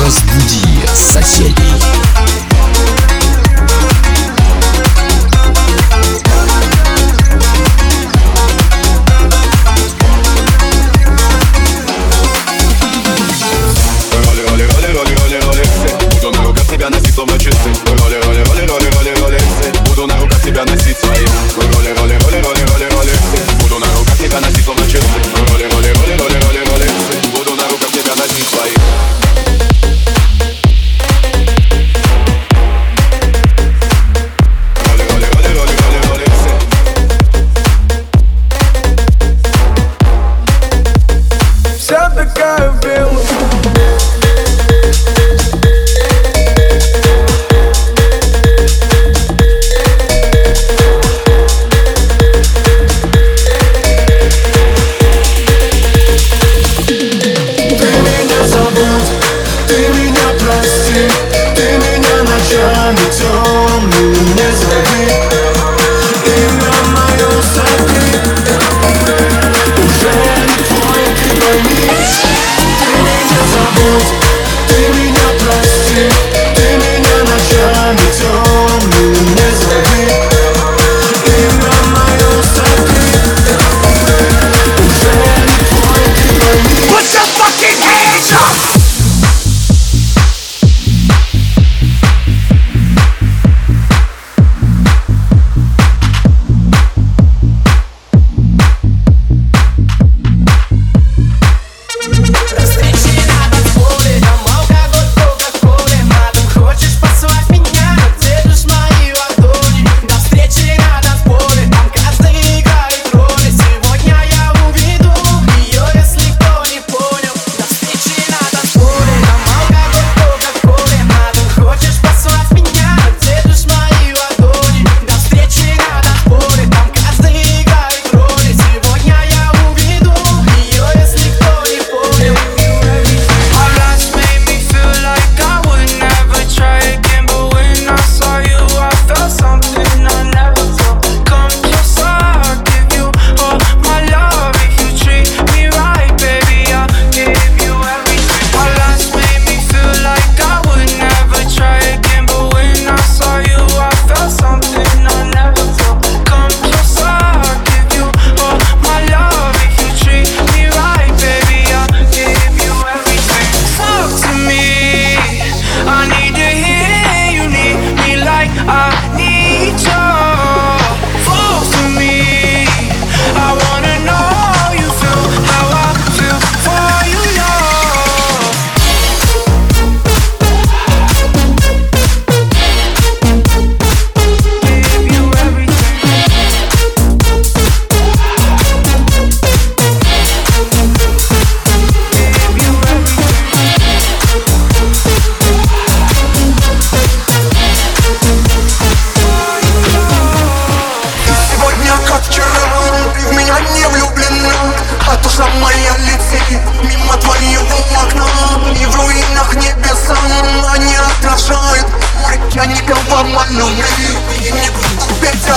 Разбуди соседей. Душа моя летит мимо твоего окна И в руинах небеса они отражают Океаникова малюны И не будет тебя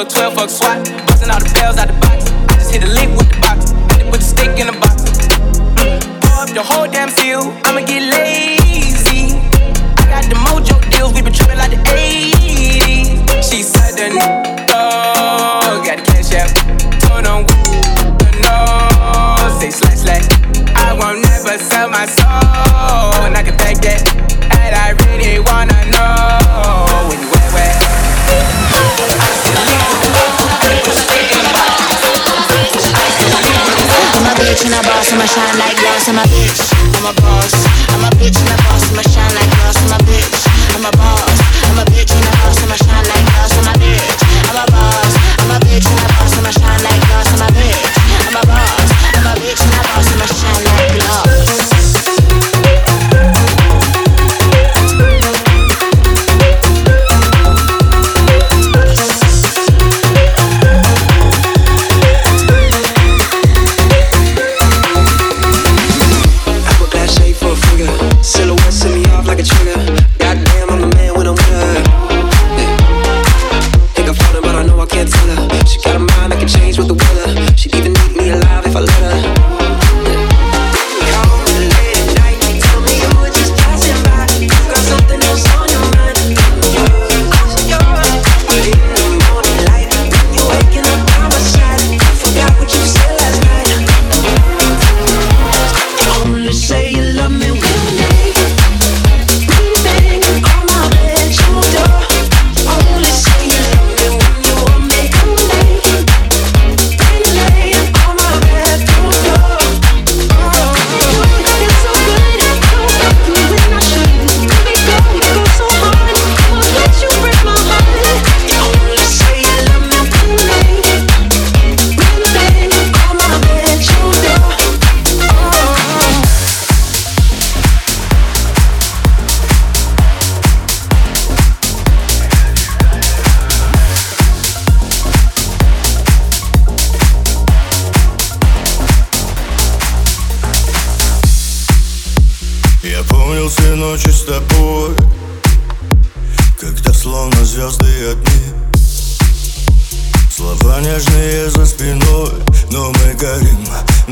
for a 12 fuck swat. Busting all the bells out the box. I just hit a lick with the box. Put the stick in the box. Pour up the whole damn field. I'ma get lazy. I'm a bitch a boss, I'ma shine like glass. I'm a bitch, I'm a boss.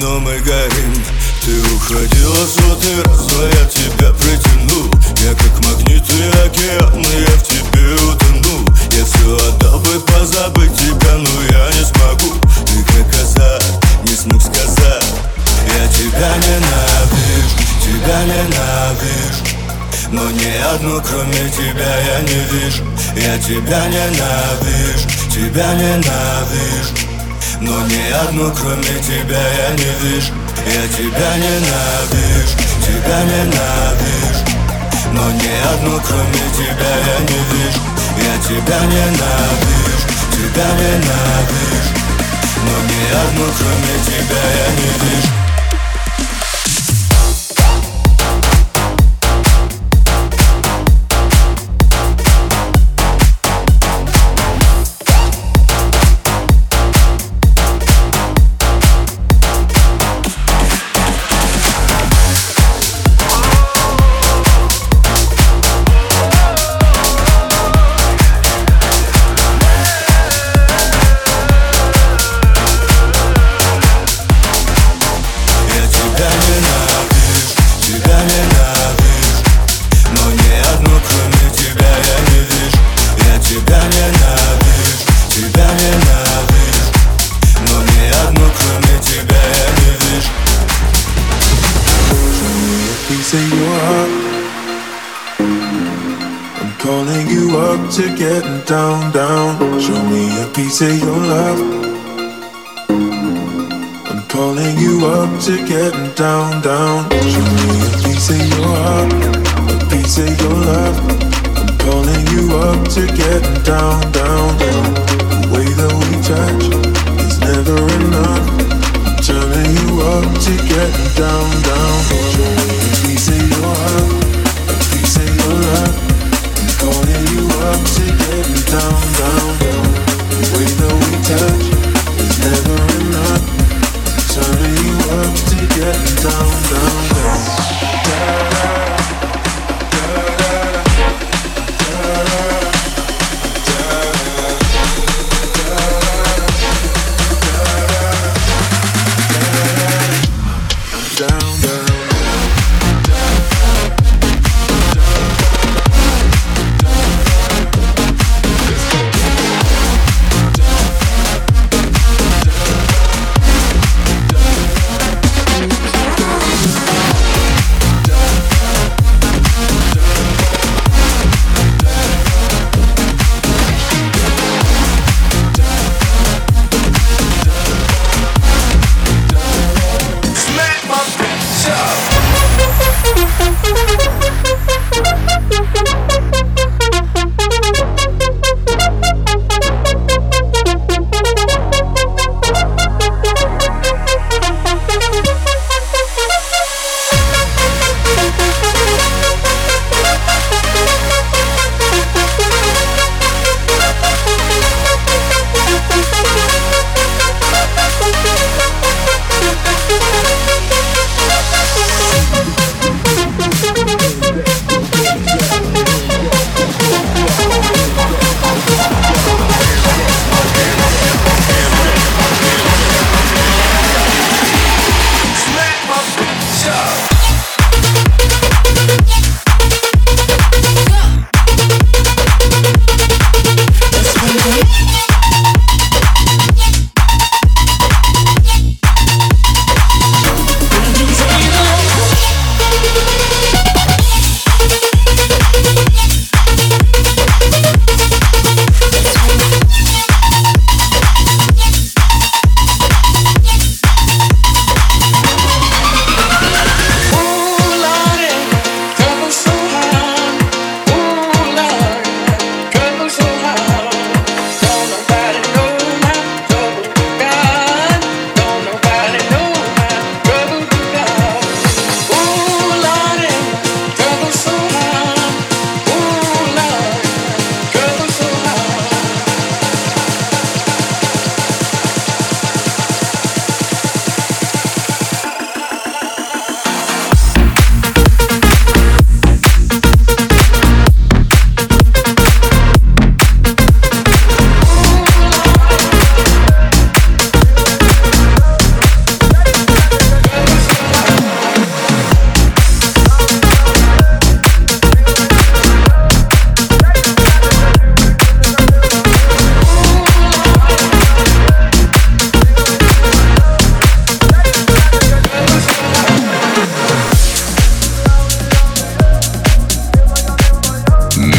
Но мы горим. Ты уходила сотый раз, но я тебя притянул Я как магнит и океан, и я в тебе утону. Я все отдал бы позабыть тебя, но я не смогу. Ты как казак, не смог сказать. Я тебя ненавижу, тебя ненавижу. Но ни одну кроме тебя я не вижу. Я тебя ненавижу, тебя ненавижу Но ни одну кроме тебя я не вижу. Я тебя ненавижу, тебя ненавижу. Но ни одну кроме тебя я не вижу. Я тебя ненавижу, тебя ненавижу. Но ни одну кроме тебя я не вижу to getting down, down. Show me a piece of your love. I'm calling you up to getting down, down. Show me a piece of your heart, a piece of your love. I'm calling you up to getting down, down. The way that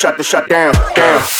Shut the shut down, down.